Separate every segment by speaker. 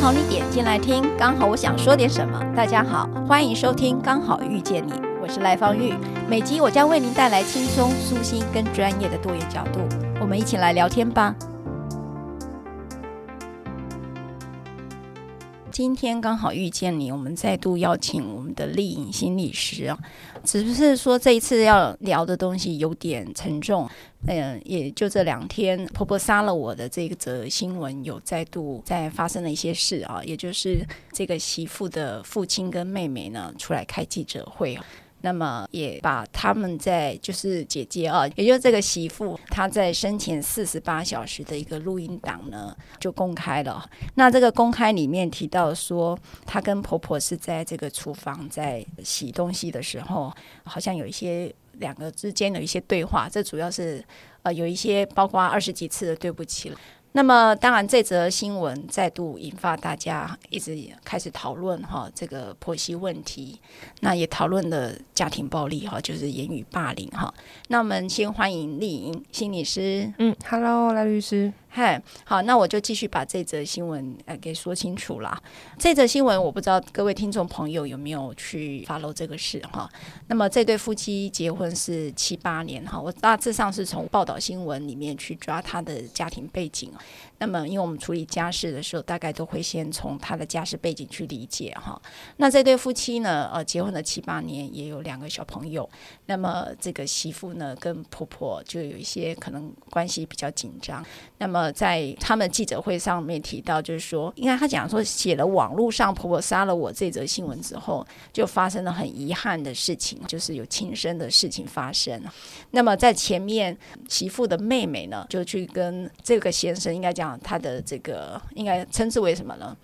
Speaker 1: 好你点进来听，刚好我想说点什么。大家好，欢迎收听《刚好遇见你》，我是赖芳玉。每集我将为您带来轻松、舒心跟专业的多元角度，我们一起来聊天吧。今天刚好遇见你，我们再度邀请我们的丽颖心理师啊，只是说这一次要聊的东西有点沉重，嗯，也就这两天婆婆杀了我的这个则新闻有再度在发生了一些事啊，也就是这个媳妇的父亲跟妹妹呢出来开记者会啊。那么也把他们在就是姐姐啊，也就是这个媳妇，她在生前四十八小时的一个录音档呢，就公开了。那这个公开里面提到说，她跟婆婆是在这个厨房在洗东西的时候，好像有一些两个之间的一些对话。这主要是呃有一些包括二十几次的对不起了。那么，当然，这则新闻再度引发大家一直开始讨论哈，这个婆媳问题，那也讨论了家庭暴力哈，就是言语霸凌哈。那我们先欢迎丽颖心理师，
Speaker 2: 嗯，Hello，赖律师。
Speaker 1: 嗨，好，那我就继续把这则新闻呃给说清楚了。这则新闻我不知道各位听众朋友有没有去 follow 这个事哈。那么这对夫妻结婚是七八年哈，我大致上是从报道新闻里面去抓他的家庭背景。那么因为我们处理家事的时候，大概都会先从他的家事背景去理解哈。那这对夫妻呢，呃，结婚了七八年，也有两个小朋友。那么这个媳妇呢，跟婆婆就有一些可能关系比较紧张。那么呃，在他们记者会上面提到，就是说，应该他讲说，写了网络上婆婆杀了我这则新闻之后，就发生了很遗憾的事情，就是有亲生的事情发生。那么在前面，媳妇的妹妹呢，就去跟这个先生，应该讲他的这个，应该称之为什么呢？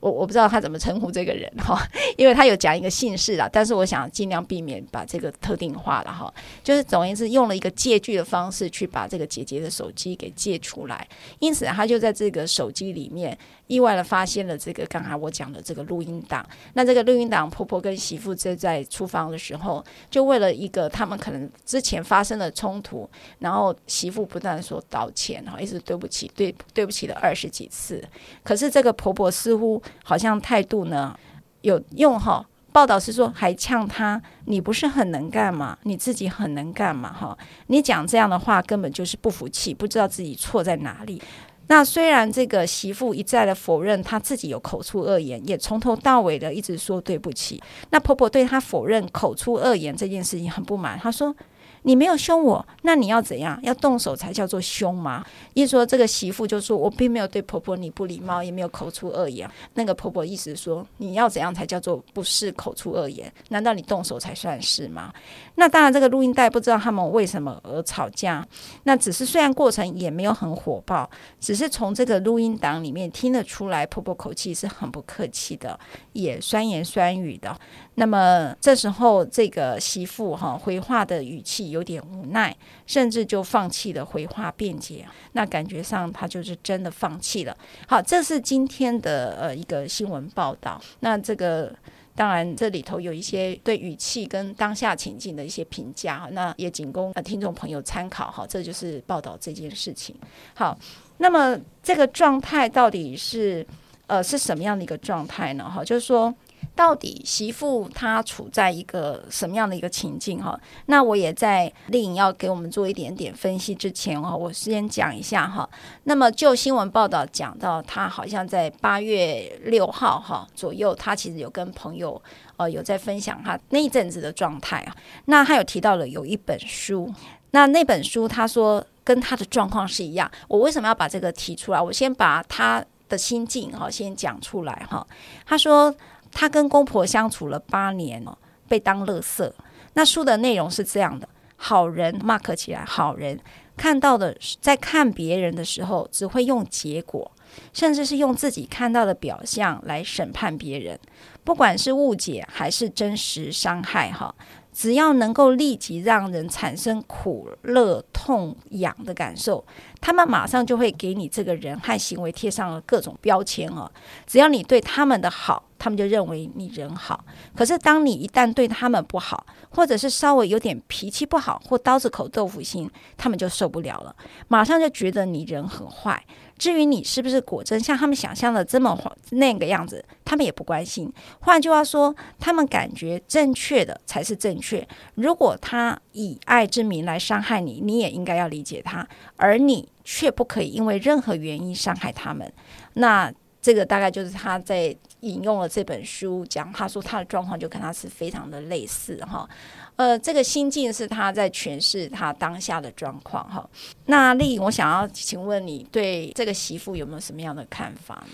Speaker 1: 我我不知道他怎么称呼这个人哈，因为他有讲一个姓氏啦，但是我想尽量避免把这个特定化了哈，就是总而言之用了一个借据的方式去把这个姐姐的手机给借出来，因此他就在这个手机里面。意外的发现了这个刚才我讲的这个录音档。那这个录音档，婆婆跟媳妇在在厨房的时候，就为了一个他们可能之前发生的冲突，然后媳妇不断说道歉，哈，一直对不起，对对不起了二十几次。可是这个婆婆似乎好像态度呢，有用哈。报道是说还呛她，你不是很能干吗？你自己很能干吗？哈，你讲这样的话根本就是不服气，不知道自己错在哪里。那虽然这个媳妇一再的否认她自己有口出恶言，也从头到尾的一直说对不起。那婆婆对她否认口出恶言这件事情很不满，她说。你没有凶我，那你要怎样？要动手才叫做凶吗？一说这个媳妇就说：“我并没有对婆婆你不礼貌，也没有口出恶言。”那个婆婆意思说：“你要怎样才叫做不是口出恶言？难道你动手才算是吗？”那当然，这个录音带不知道他们为什么而吵架。那只是虽然过程也没有很火爆，只是从这个录音档里面听得出来，婆婆口气是很不客气的，也酸言酸语的。那么这时候，这个媳妇哈回话的语气有点无奈，甚至就放弃了回话辩解。那感觉上，他就是真的放弃了。好，这是今天的呃一个新闻报道。那这个当然这里头有一些对语气跟当下情境的一些评价，那也仅供呃听众朋友参考哈。这就是报道这件事情。好，那么这个状态到底是呃是什么样的一个状态呢？哈，就是说。到底媳妇她处在一个什么样的一个情境哈？那我也在丽颖要给我们做一点点分析之前哈，我先讲一下哈。那么就新闻报道讲到，她好像在八月六号哈左右，她其实有跟朋友呃有在分享她那一阵子的状态啊。那她有提到了有一本书，那那本书她说跟她的状况是一样。我为什么要把这个提出来？我先把她的心境哈先讲出来哈。她说。他跟公婆相处了八年，被当垃圾。那书的内容是这样的：好人 mark 起来，好人看到的，在看别人的时候，只会用结果，甚至是用自己看到的表象来审判别人，不管是误解还是真实伤害，哈。只要能够立即让人产生苦、乐、痛、痒的感受，他们马上就会给你这个人和行为贴上了各种标签哦。只要你对他们的好，他们就认为你人好。可是当你一旦对他们不好，或者是稍微有点脾气不好或刀子口豆腐心，他们就受不了了，马上就觉得你人很坏。至于你是不是果真像他们想象的这么那个样子，他们也不关心。换句话说，他们感觉正确的才是正确。如果他以爱之名来伤害你，你也应该要理解他，而你却不可以因为任何原因伤害他们。那这个大概就是他在引用了这本书讲，他说他的状况就跟他是非常的类似哈。呃，这个心境是他在诠释他当下的状况哈。那丽，我想要请问你对这个媳妇有没有什么样的看法？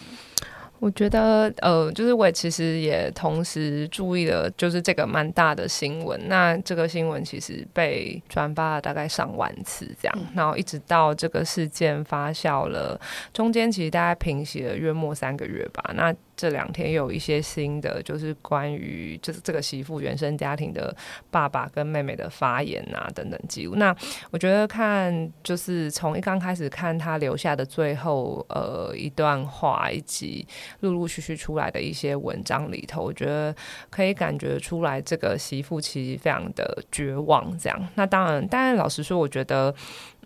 Speaker 2: 我觉得，呃，就是我其实也同时注意了，就是这个蛮大的新闻。那这个新闻其实被转发了大概上万次，这样，嗯、然后一直到这个事件发酵了，中间其实大概平息了约莫三个月吧。那这两天有一些新的，就是关于就是这个媳妇原生家庭的爸爸跟妹妹的发言啊等等记录。那我觉得看就是从一刚开始看他留下的最后呃一段话，以及陆陆续续出来的一些文章里头，我觉得可以感觉出来这个媳妇其实非常的绝望。这样，那当然，当然老实说，我觉得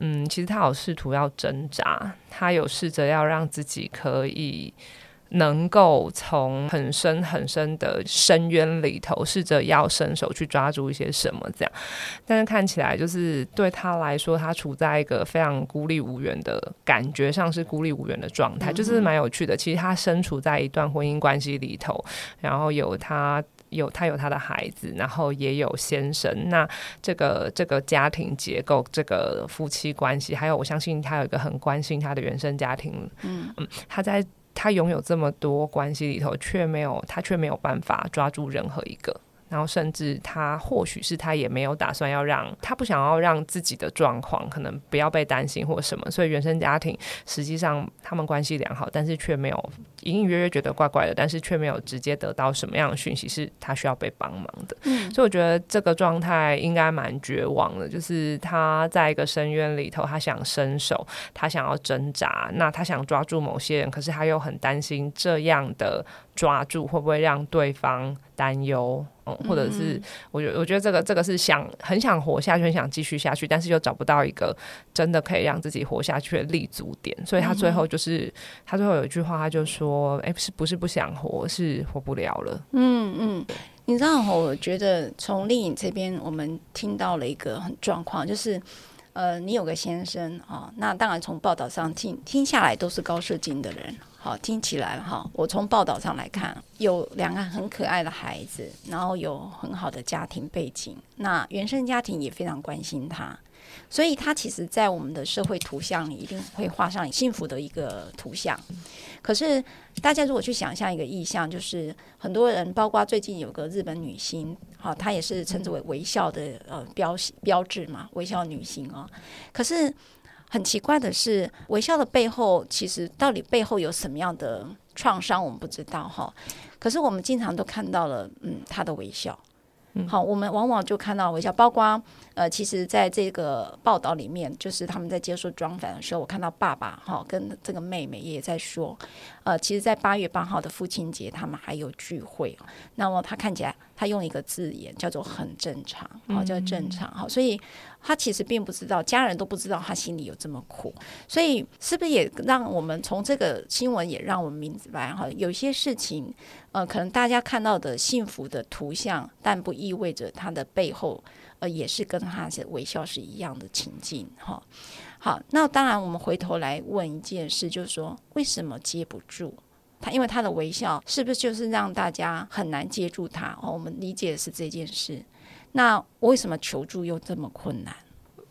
Speaker 2: 嗯，其实他有试图要挣扎，他有试着要让自己可以。能够从很深很深的深渊里头，试着要伸手去抓住一些什么，这样，但是看起来就是对他来说，他处在一个非常孤立无援的感觉上，是孤立无援的状态，就是蛮有趣的。其实他身处在一段婚姻关系里头，然后有他有他有他的孩子，然后也有先生。那这个这个家庭结构，这个夫妻关系，还有我相信他有一个很关心他的原生家庭，嗯嗯，他在。他拥有这么多关系里头，却没有他却没有办法抓住任何一个。然后，甚至他或许是他也没有打算要让他不想要让自己的状况可能不要被担心或什么，所以原生家庭实际上他们关系良好，但是却没有隐隐约约觉得怪怪的，但是却没有直接得到什么样的讯息是他需要被帮忙的。嗯，所以我觉得这个状态应该蛮绝望的，就是他在一个深渊里头，他想伸手，他想要挣扎，那他想抓住某些人，可是他又很担心这样的抓住会不会让对方担忧。嗯或者是，我觉我觉得这个这个是想很想活下去，很想继续下去，但是又找不到一个真的可以让自己活下去的立足点，所以他最后就是他最后有一句话，他就说：“哎，是不是不想活，是活不了了。”嗯
Speaker 1: 嗯，你知道，我觉得从丽颖这边，我们听到了一个很状况，就是呃，你有个先生啊、哦，那当然从报道上听听下来都是高射精的人。好，听起来哈，我从报道上来看，有两个很可爱的孩子，然后有很好的家庭背景，那原生家庭也非常关心他。所以，他其实，在我们的社会图像里，一定会画上幸福的一个图像。可是，大家如果去想象一个意象，就是很多人，包括最近有个日本女星，好，她也是称之为微笑的呃标标志嘛，微笑女星哦。可是，很奇怪的是，微笑的背后，其实到底背后有什么样的创伤，我们不知道哈。可是，我们经常都看到了，嗯，他的微笑。好，我们往往就看到微笑，包括呃，其实在这个报道里面，就是他们在接受专访的时候，我看到爸爸哈跟这个妹妹也在说，呃，其实，在八月八号的父亲节，他们还有聚会。那么他看起来，他用一个字眼叫做“很正常”，好，叫正常。好，所以他其实并不知道，家人都不知道他心里有这么苦。所以，是不是也让我们从这个新闻也让我们明白哈，有些事情。呃，可能大家看到的幸福的图像，但不意味着他的背后，呃，也是跟他的微笑是一样的情境哈。好，那当然，我们回头来问一件事，就是说，为什么接不住他？因为他的微笑，是不是就是让大家很难接住他？哦，我们理解的是这件事。那为什么求助又这么困难？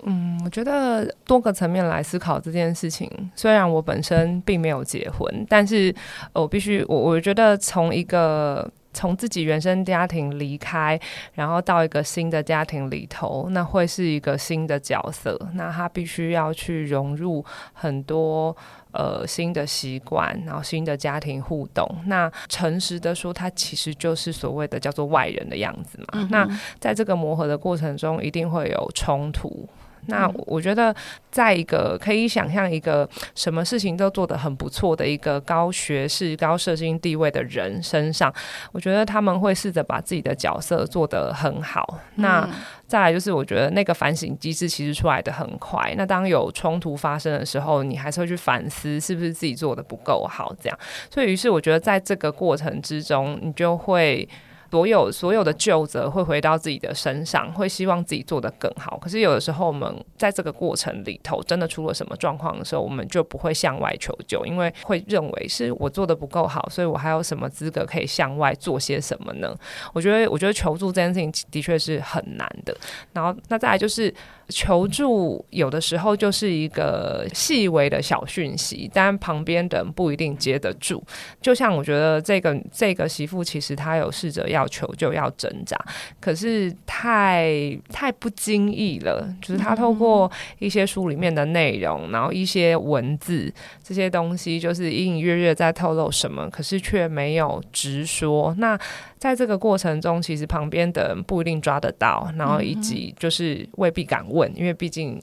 Speaker 2: 嗯，我觉得多个层面来思考这件事情。虽然我本身并没有结婚，但是我必须，我我觉得从一个从自己原生家庭离开，然后到一个新的家庭里头，那会是一个新的角色。那他必须要去融入很多呃新的习惯，然后新的家庭互动。那诚实的说，他其实就是所谓的叫做外人的样子嘛。嗯、那在这个磨合的过程中，一定会有冲突。那我觉得，在一个可以想象一个什么事情都做得很不错的一个高学士、高社经地位的人身上，我觉得他们会试着把自己的角色做得很好。那再来就是，我觉得那个反省机制其实出来的很快。那当有冲突发生的时候，你还是会去反思是不是自己做的不够好，这样。所以，于是我觉得在这个过程之中，你就会。所有所有的旧责会回到自己的身上，会希望自己做得更好。可是有的时候，我们在这个过程里头，真的出了什么状况的时候，我们就不会向外求救，因为会认为是我做的不够好，所以我还有什么资格可以向外做些什么呢？我觉得，我觉得求助这件事情的确是很难的。然后，那再来就是。求助有的时候就是一个细微的小讯息，但旁边的人不一定接得住。就像我觉得这个这个媳妇，其实她有试着要求就、要挣扎，可是太太不经意了。就是他透过一些书里面的内容，然后一些文字这些东西，就是隐隐约约在透露什么，可是却没有直说。那在这个过程中，其实旁边的人不一定抓得到，然后以及就是未必敢问，因为毕竟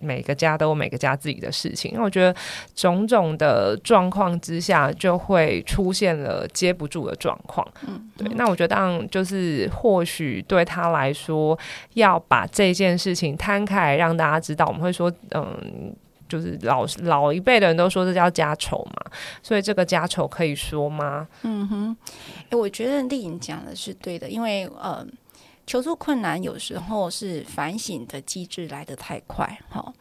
Speaker 2: 每个家都有每个家自己的事情。因为我觉得种种的状况之下，就会出现了接不住的状况。嗯，对。那我觉得，当就是或许对他来说，要把这件事情摊开来让大家知道，我们会说，嗯。就是老老一辈的人都说这叫家丑嘛，所以这个家丑可以说吗？
Speaker 1: 嗯哼，欸、我觉得丽颖讲的是对的，因为呃，求助困难有时候是反省的机制来得太快，哈。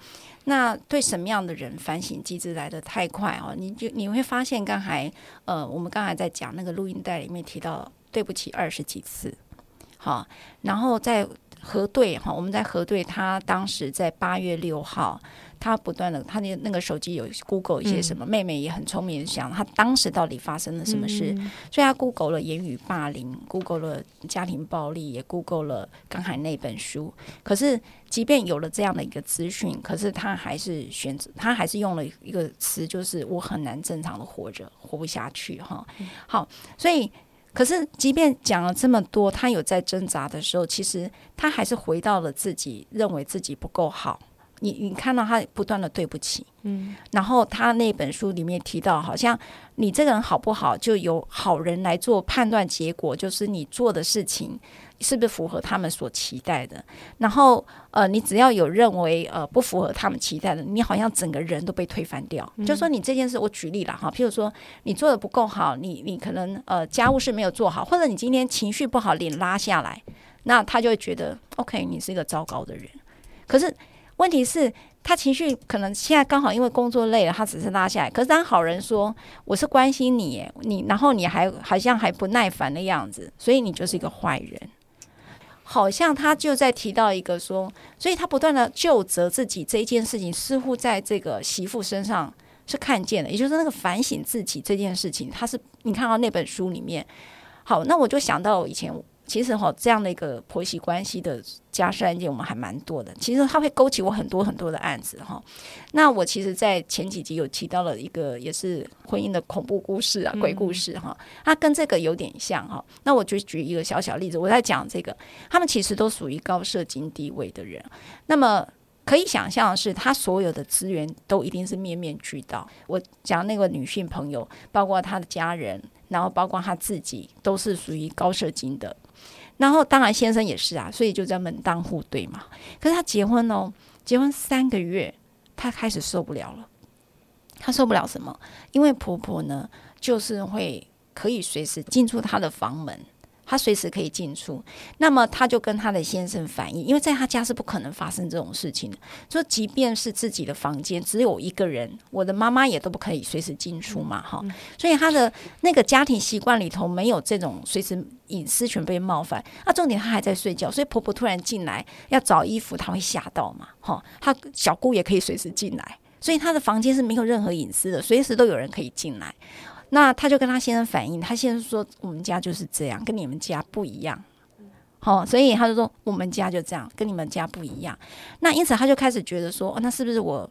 Speaker 1: 那对什么样的人反省机制来得太快哦？你就你会发现，刚才呃，我们刚才在讲那个录音带里面提到对不起二十几次，好，然后再核对哈，我们在核对他当时在八月六号。他不断的，他那那个手机有 Google 一些什么，嗯、妹妹也很聪明，想他当时到底发生了什么事，嗯、所以他 Google 了言语霸凌，Google 了家庭暴力，也 Google 了刚才那本书。可是，即便有了这样的一个资讯，可是他还是选择，他还是用了一个词，就是我很难正常的活着，活不下去哈。嗯、好，所以，可是即便讲了这么多，他有在挣扎的时候，其实他还是回到了自己认为自己不够好。你你看到他不断的对不起，嗯，然后他那本书里面提到，好像你这个人好不好，就由好人来做判断，结果就是你做的事情是不是符合他们所期待的。然后呃，你只要有认为呃不符合他们期待的，你好像整个人都被推翻掉。嗯、就说你这件事，我举例了哈，譬如说你做的不够好，你你可能呃家务事没有做好，或者你今天情绪不好，脸拉下来，那他就会觉得 OK，你是一个糟糕的人。可是。问题是，他情绪可能现在刚好因为工作累了，他只是拉下来。可是当好人说我是关心你，你然后你还好像还不耐烦的样子，所以你就是一个坏人。好像他就在提到一个说，所以他不断的就责自己这一件事情，似乎在这个媳妇身上是看见的，也就是那个反省自己这件事情，他是你看到那本书里面。好，那我就想到以前。其实哈，这样的一个婆媳关系的家事案件，我们还蛮多的。其实它会勾起我很多很多的案子哈。那我其实，在前几集有提到了一个，也是婚姻的恐怖故事啊，鬼故事哈。它跟这个有点像哈。那我就举一个小小例子，我在讲这个，他们其实都属于高社经地位的人。那么可以想象的是，他所有的资源都一定是面面俱到。我讲那个女性朋友，包括他的家人，然后包括他自己，都是属于高社经的。然后，当然先生也是啊，所以就在门当户对嘛。可是他结婚哦，结婚三个月，他开始受不了了。他受不了什么？因为婆婆呢，就是会可以随时进出他的房门。他随时可以进出，那么他就跟他的先生反映，因为在他家是不可能发生这种事情的。说即便是自己的房间只有一个人，我的妈妈也都不可以随时进出嘛，哈、嗯。所以他的那个家庭习惯里头没有这种随时隐私权被冒犯。那重点他还在睡觉，所以婆婆突然进来要找衣服，他会吓到嘛，哈。他小姑也可以随时进来，所以他的房间是没有任何隐私的，随时都有人可以进来。那他就跟他先生反映，他先生说我们家就是这样，跟你们家不一样。好、所以他就说我们家就这样，跟你们家不一样。那因此他就开始觉得说，那是不是我？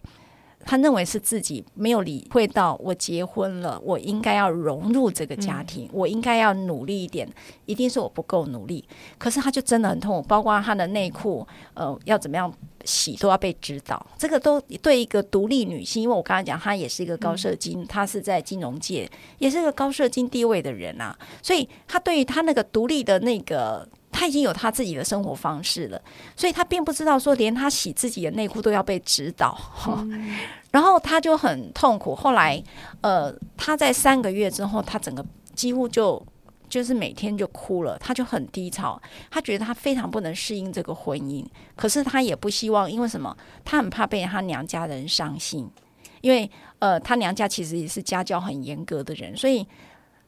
Speaker 1: 他认为是自己没有理会到，我结婚了，我应该要融入这个家庭，嗯、我应该要努力一点，一定是我不够努力。可是他就真的很痛苦，包括他的内裤，呃，要怎么样洗都要被指导。这个都对一个独立女性，因为我刚才讲，她也是一个高社经，她、嗯、是在金融界，也是一个高社经地位的人啊。所以她对于她那个独立的那个。他已经有他自己的生活方式了，所以他并不知道说，连他洗自己的内裤都要被指导，嗯、然后他就很痛苦。后来，呃，他在三个月之后，他整个几乎就就是每天就哭了，他就很低潮，他觉得他非常不能适应这个婚姻，可是他也不希望，因为什么？他很怕被他娘家人伤心，因为呃，他娘家其实也是家教很严格的人，所以。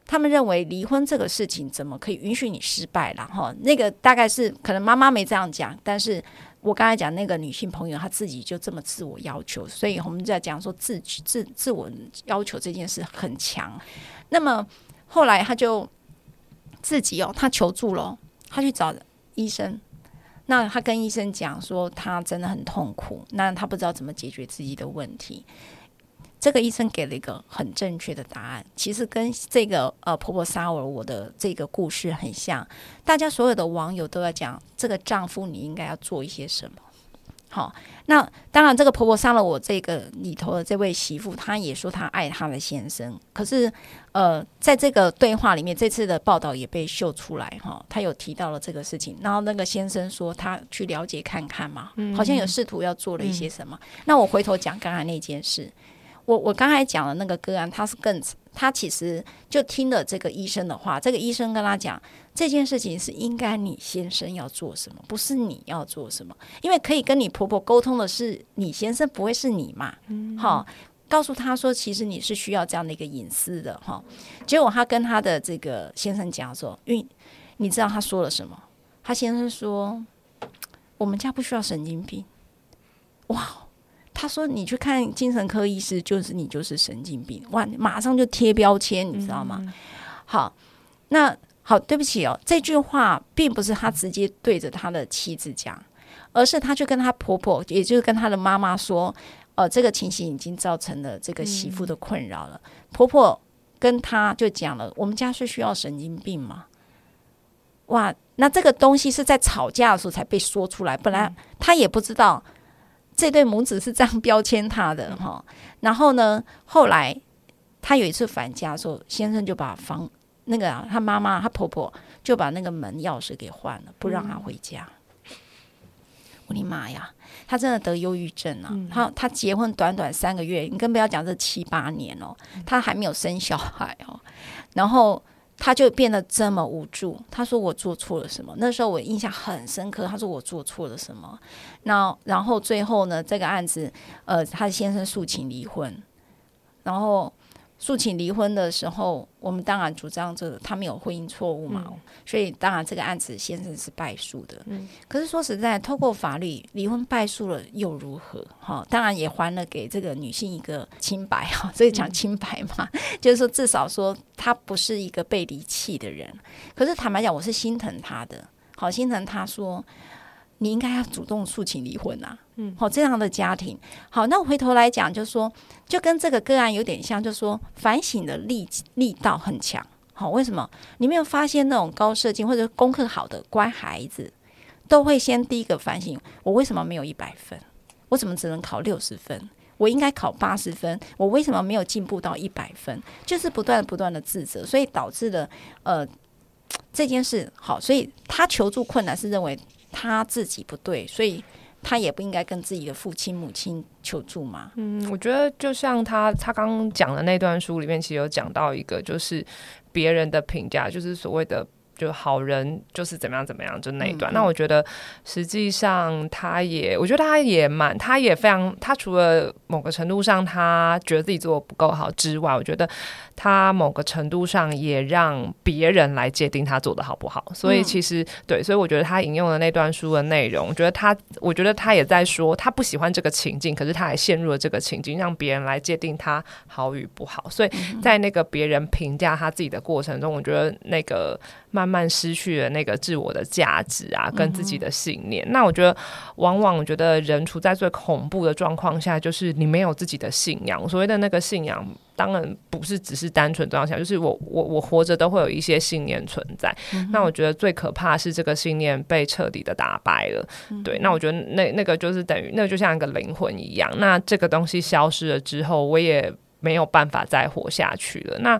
Speaker 1: 他们认为离婚这个事情怎么可以允许你失败了？哈，那个大概是可能妈妈没这样讲，但是我刚才讲那个女性朋友她自己就这么自我要求，所以我们在讲说自自自我要求这件事很强。那么后来他就自己哦，他求助了，他去找医生。那他跟医生讲说他真的很痛苦，那他不知道怎么解决自己的问题。这个医生给了一个很正确的答案，其实跟这个呃婆婆撒尔我的这个故事很像。大家所有的网友都在讲，这个丈夫你应该要做一些什么。好，那当然这个婆婆杀了我这个里头的这位媳妇，她也说她爱她的先生。可是呃，在这个对话里面，这次的报道也被秀出来哈，她有提到了这个事情。然后那个先生说他去了解看看嘛，好像有试图要做了一些什么。嗯、那我回头讲刚才那件事。我我刚才讲的那个个案，他是更他其实就听了这个医生的话，这个医生跟他讲这件事情是应该你先生要做什么，不是你要做什么，因为可以跟你婆婆沟通的是你先生，不会是你嘛。嗯，好，告诉他说，其实你是需要这样的一个隐私的哈。结果他跟他的这个先生讲说，因为你知道他说了什么？他先生说，我们家不需要神经病。哇！他说：“你去看精神科医师，就是你就是神经病，哇！马上就贴标签，你知道吗？”嗯、好，那好，对不起哦，这句话并不是他直接对着他的妻子讲，而是他去跟他婆婆，也就是跟他的妈妈说：“呃，这个情形已经造成了这个媳妇的困扰了。嗯”婆婆跟他就讲了：“我们家是需要神经病吗？”哇！那这个东西是在吵架的时候才被说出来，本来他也不知道。这对母子是这样标签他的哈，然后呢，后来他有一次返家的时候，先生就把房那个啊他妈妈他婆婆就把那个门钥匙给换了，不让他回家。嗯、我的妈呀，他真的得忧郁症啊！嗯、他他结婚短短三个月，你更不要讲这七八年哦，他还没有生小孩哦，然后。他就变得这么无助。他说：“我做错了什么？”那时候我印象很深刻。他说：“我做错了什么？”那然后最后呢？这个案子，呃，他的先生诉请离婚，然后。诉请离婚的时候，我们当然主张这个他没有婚姻错误嘛，嗯、所以当然这个案子先生是败诉的。嗯、可是说实在，透过法律离婚败诉了又如何？哈，当然也还了给这个女性一个清白哈，所以讲清白嘛，嗯、就是说至少说他不是一个被离弃的人。可是坦白讲，我是心疼他的，好心疼他说。你应该要主动诉请离婚啊！嗯，好，这样的家庭，好，那我回头来讲，就说，就跟这个个案有点像，就是说，反省的力力道很强。好，为什么？你没有发现那种高社经或者功课好的乖孩子，都会先第一个反省：我为什么没有一百分？我怎么只能考六十分？我应该考八十分？我为什么没有进步到一百分？就是不断不断的自责，所以导致了呃这件事。好，所以他求助困难是认为。他自己不对，所以他也不应该跟自己的父亲母亲求助嘛。
Speaker 2: 嗯，我觉得就像他他刚刚讲的那段书里面，其实有讲到一个，就是别人的评价，就是所谓的。就好人就是怎么样怎么样，就那一段。
Speaker 1: 嗯、
Speaker 2: 那我觉得实际上他也，我觉得他也蛮，他也非常，他除了某个程度上他觉得自己做的不够好之外，我觉得他某个程度上也让别人来界定他做的好不好。所以其实、嗯、对，所以我觉得他引用的那段书的内容，我觉得他，我觉得他也在说他不喜欢这个情境，可是他还陷入了这个情境，让别人来界定他好与不好。所以在那个别人评价他自己的过程中，我觉得那个。慢慢失去了那个自我的价值啊，跟自己的信念。嗯、那我觉得，往往我觉得人处在最恐怖的状况下，就是你没有自己的信仰。所谓的那个信仰，当然不是只是单纯这样想，就是我我我活着都会有一些信念存在。嗯、那我觉得最可怕是这个信念被彻底的打败了。嗯、对，那我觉得那那个就是等于那个就像一个灵魂一样。那这个东西消失了之后，我也。没有办法再活下去了。那，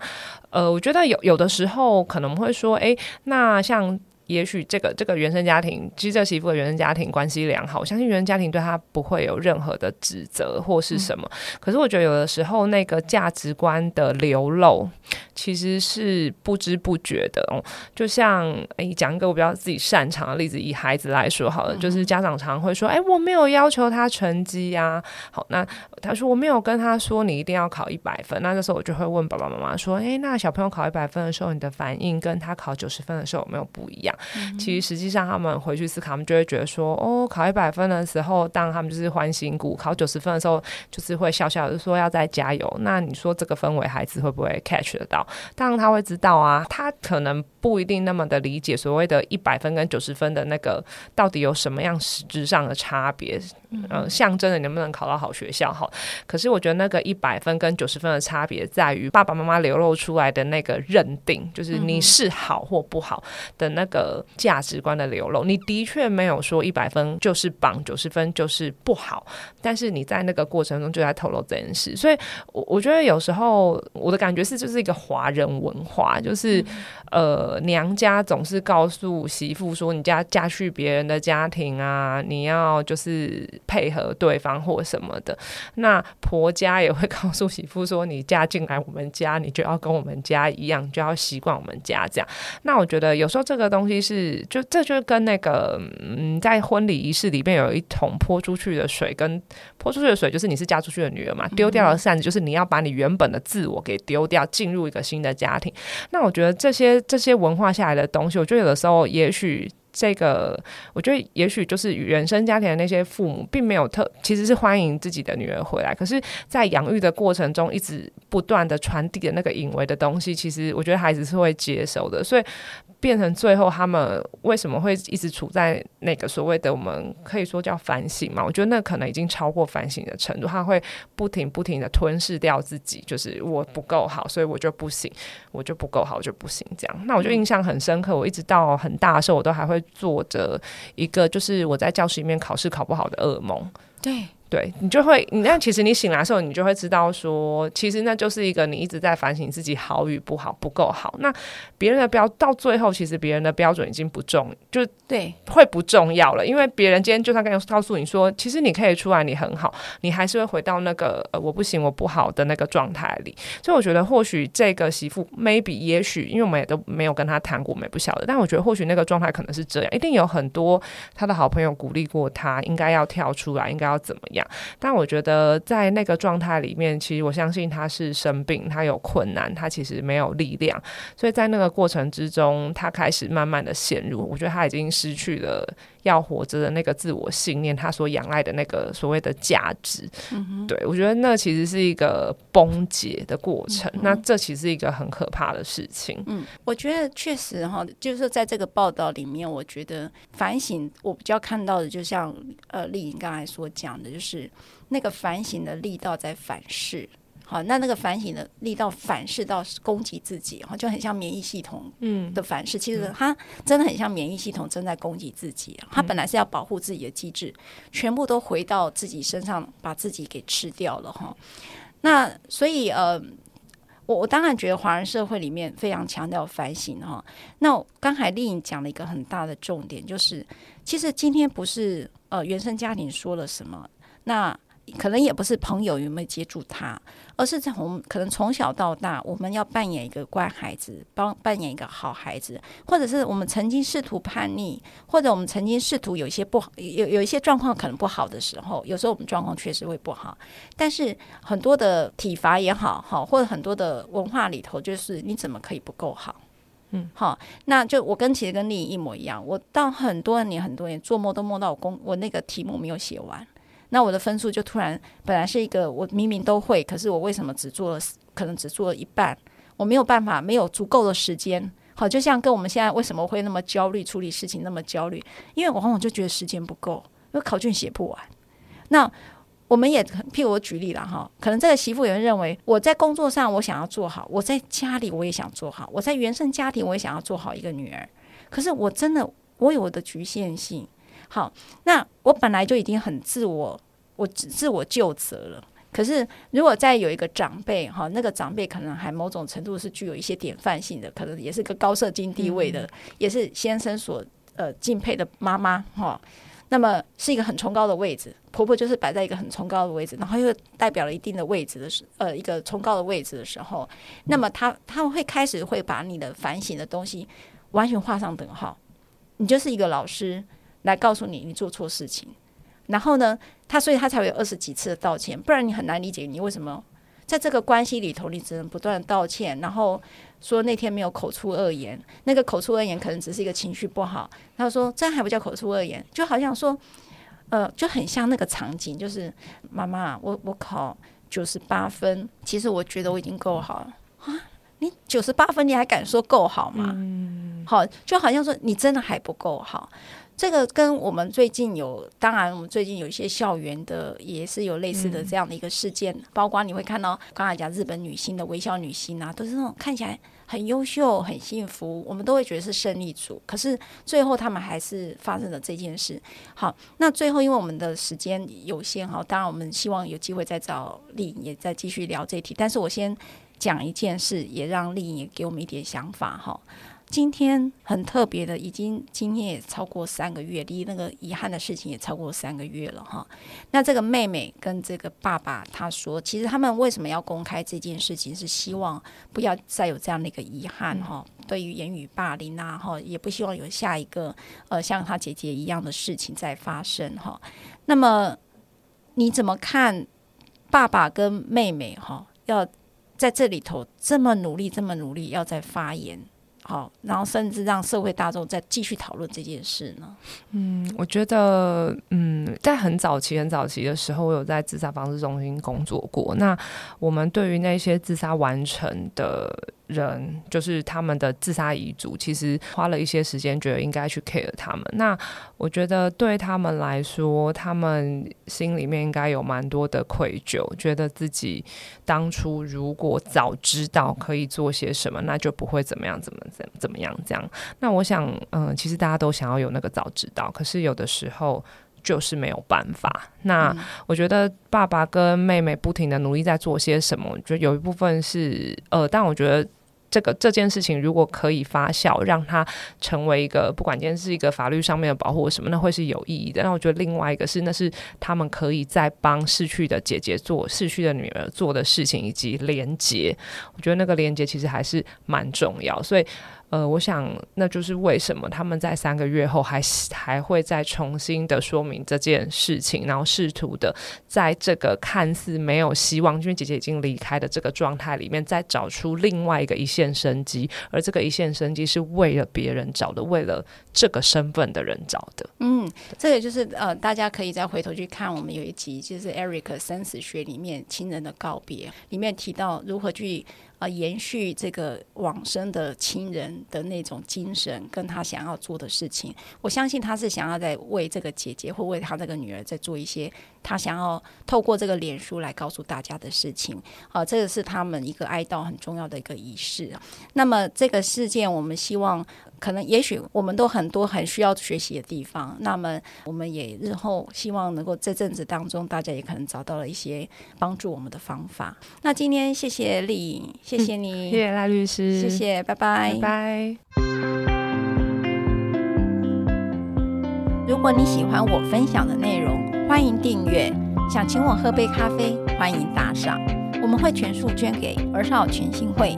Speaker 2: 呃，我觉得有有的时候可能会说，诶，那像。也许这个这个原生家庭，其实这媳妇的原生家庭关系良好，我相信原生家庭对她不会有任何的指责或是什么。嗯、可是我觉得有的时候那个价值观的流露，其实是不知不觉的哦。就像哎，讲一个我比较自己擅长的例子，以孩子来说好了，嗯、就是家长常会说，哎，我没有要求他成绩呀、啊。好，那他说我没有跟他说你一定要考一百分。那这时候我就会问爸爸妈妈说，哎，那小朋友考一百分的时候，你的反应跟他考九十分的时候有没有不一样？其实实际上，他们回去思考，他们就会觉得说，哦，考一百分的时候，当他们就是欢欣鼓舞；考九十分的时候，就是会笑笑的说要再加油。那你说这个氛围，孩子会不会 catch 得到？当然他会知道啊，他可能不一定那么的理解所谓的一百分跟九十分的那个到底有什么样实质上的差别。嗯、呃，象征的你能不能考到好学校？哈，可是我觉得那个一百分跟九十分的差别在于爸爸妈妈流露出来的那个认定，就是你是好或不好的那个价值观的流露。你的确没有说一百分就是棒，九十分就是不好，但是你在那个过程中就在透露这件事。所以，我我觉得有时候我的感觉是，就是一个华人文化，就是、嗯、呃，娘家总是告诉媳妇说，你家嫁去别人的家庭啊，你要就是。配合对方或什么的，那婆家也会告诉媳妇说：“你嫁进来我们家，你就要跟我们家一样，就要习惯我们家这样。”那我觉得有时候这个东西是，就这就跟那个嗯，在婚礼仪式里面有一桶泼出去的水，跟泼出去的水就是你是嫁出去的女儿嘛，丢掉了扇子就是你要把你原本的自我给丢掉，进入一个新的家庭。那我觉得这些这些文化下来的东西，我觉得有的时候也许。这个，我觉得也许就是原生家庭的那些父母，并没有特其实是欢迎自己的女儿回来，可是，在养育的过程中，一直不断的传递的那个隐微的东西，其实我觉得孩子是会接受的，所以。变成最后，他们为什么会一直处在那个所谓的我们可以说叫反省嘛？我觉得那可能已经超过反省的程度，他会不停不停的吞噬掉自己，就是我不够好，所以我就不行，我就不够好，我就不行这样。那我就印象很深刻，我一直到很大的时候，我都还会做着一个，就是我在教室里面考试考不好的噩梦。
Speaker 1: 对。
Speaker 2: 对，你就会，你那其实你醒来的时候，你就会知道说，其实那就是一个你一直在反省自己好与不好，不够好。那别人的标到最后，其实别人的标准已经不重，就对，会不重要了。因为别人今天就算跟告诉你说，其实你可以出来，你很好，你还是会回到那个呃我不行，我不好的那个状态里。所以我觉得，或许这个媳妇，maybe 也许，因为我们也都没有跟他谈过，我们也不晓得。但我觉得，或许那个状态可能是这样，一定有很多他的好朋友鼓励过他，应该要跳出来，应该要怎么样。但我觉得在那个状态里面，其实我相信他是生病，他有困难，他其实没有力量，所以在那个过程之中，他开始慢慢的陷入。我觉得他已经失去了要活着的那个自我信念，他所仰赖的那个所谓的价值。嗯，对，我觉得那其实是一个崩解的过程。嗯，那这其实是一个很可怕的事情。
Speaker 1: 嗯，我觉得确实哈，就是在这个报道里面，我觉得反省我比较看到的，就像呃丽颖刚才所讲的，就是。那个反省的力道在反噬，好，那那个反省的力道反噬到攻击自己，哈，就很像免疫系统嗯的反噬。嗯、其实它真的很像免疫系统正在攻击自己，它本来是要保护自己的机制，全部都回到自己身上，把自己给吃掉了，哈。那所以呃，我我当然觉得华人社会里面非常强调反省，哈。那刚才丽颖讲了一个很大的重点，就是其实今天不是呃原生家庭说了什么，那。可能也不是朋友有没有接住他，而是从可能从小到大，我们要扮演一个乖孩子，帮扮演一个好孩子，或者是我们曾经试图叛逆，或者我们曾经试图有一些不好，有有一些状况可能不好的时候，有时候我们状况确实会不好。但是很多的体罚也好，好或者很多的文化里头，就是你怎么可以不够好？嗯，好，那就我跟其实跟丽颖一模一样，我到很多年很多年做梦都梦到我公我那个题目没有写完。那我的分数就突然本来是一个，我明明都会，可是我为什么只做了可能只做了一半？我没有办法，没有足够的时间。好，就像跟我们现在为什么会那么焦虑，处理事情那么焦虑，因为我往往就觉得时间不够，因为考卷写不完。那我们也譬如我举例了哈，可能这个媳妇有人认为我在工作上我想要做好，我在家里我也想做好，我在原生家庭我也想要做好一个女儿，可是我真的我有我的局限性。好，那我本来就已经很自我，我自我救责了。可是如果再有一个长辈，哈，那个长辈可能还某种程度是具有一些典范性的，可能也是个高社经地位的，嗯、也是先生所呃敬佩的妈妈，哈。那么是一个很崇高的位置，婆婆就是摆在一个很崇高的位置，然后又代表了一定的位置的时，呃，一个崇高的位置的时候，那么他他会开始会把你的反省的东西完全画上等号，你就是一个老师。来告诉你，你做错事情，然后呢，他所以他才会有二十几次的道歉，不然你很难理解你为什么在这个关系里头，你只能不断的道歉，然后说那天没有口出恶言，那个口出恶言可能只是一个情绪不好。他说这还不叫口出恶言，就好像说，呃，就很像那个场景，就是妈妈，我我考九十八分，其实我觉得我已经够好了啊，你九十八分你还敢说够好吗？嗯，好，就好像说你真的还不够好。这个跟我们最近有，当然我们最近有一些校园的也是有类似的这样的一个事件，包括你会看到刚才讲日本女星的微笑女星啊，都是那种看起来很优秀、很幸福，我们都会觉得是胜利组，可是最后他们还是发生了这件事。好，那最后因为我们的时间有限哈，当然我们希望有机会再找丽颖也再继续聊这题，但是我先讲一件事，也让丽颖也给我们一点想法哈。今天很特别的，已经今天也超过三个月，离那个遗憾的事情也超过三个月了哈。那这个妹妹跟这个爸爸他说，其实他们为什么要公开这件事情，是希望不要再有这样的一个遗憾哈。对于言语霸凌啊哈，也不希望有下一个呃像他姐姐一样的事情再发生哈。那么你怎么看爸爸跟妹妹哈要在这里头这么努力，这么努力要再发言？好，然后甚至让社会大众再继续讨论这件事呢？
Speaker 2: 嗯，我觉得，嗯，在很早期、很早期的时候，我有在自杀防治中心工作过。那我们对于那些自杀完成的人，就是他们的自杀遗嘱，其实花了一些时间，觉得应该去 care 他们。那我觉得对他们来说，他们心里面应该有蛮多的愧疚，觉得自己当初如果早知道可以做些什么，那就不会怎么样，怎么怎怎么样这样。那我想，嗯、其实大家都想要有那个早知道，可是有的时候就是没有办法。那我觉得爸爸跟妹妹不停的努力在做些什么，我觉得有一部分是，呃，但我觉得。这个这件事情如果可以发酵，让它成为一个不管今天是一个法律上面的保护什么，那会是有意义的。那我觉得另外一个是，那是他们可以在帮逝去的姐姐做逝去的女儿做的事情，以及连接。我觉得那个连接其实还是蛮重要，所以。呃，我想那就是为什么他们在三个月后还还会再重新的说明这件事情，然后试图的在这个看似没有希望，因为姐姐已经离开的这个状态里面，再找出另外一个一线生机，而这个一线生机是为了别人找的，为了这个身份的人找的。
Speaker 1: 嗯，这个就是呃，大家可以再回头去看，我们有一集就是 Eric 生死学里面亲人的告别，里面提到如何去。延续这个往生的亲人的那种精神，跟他想要做的事情，我相信他是想要在为这个姐姐或为他这个女儿在做一些他想要透过这个脸书来告诉大家的事情。啊，这个是他们一个哀悼很重要的一个仪式。那么这个事件，我们希望。可能也许我们都很多很需要学习的地方，那么我们也日后希望能够这阵子当中，大家也可能找到了一些帮助我们的方法。那今天谢谢丽，谢谢你，
Speaker 2: 嗯、谢谢赖律师，
Speaker 1: 谢谢，拜拜，
Speaker 2: 拜拜。
Speaker 1: 如果你喜欢我分享的内容，欢迎订阅。想请我喝杯咖啡，欢迎打赏。我们会全数捐给儿少权心会。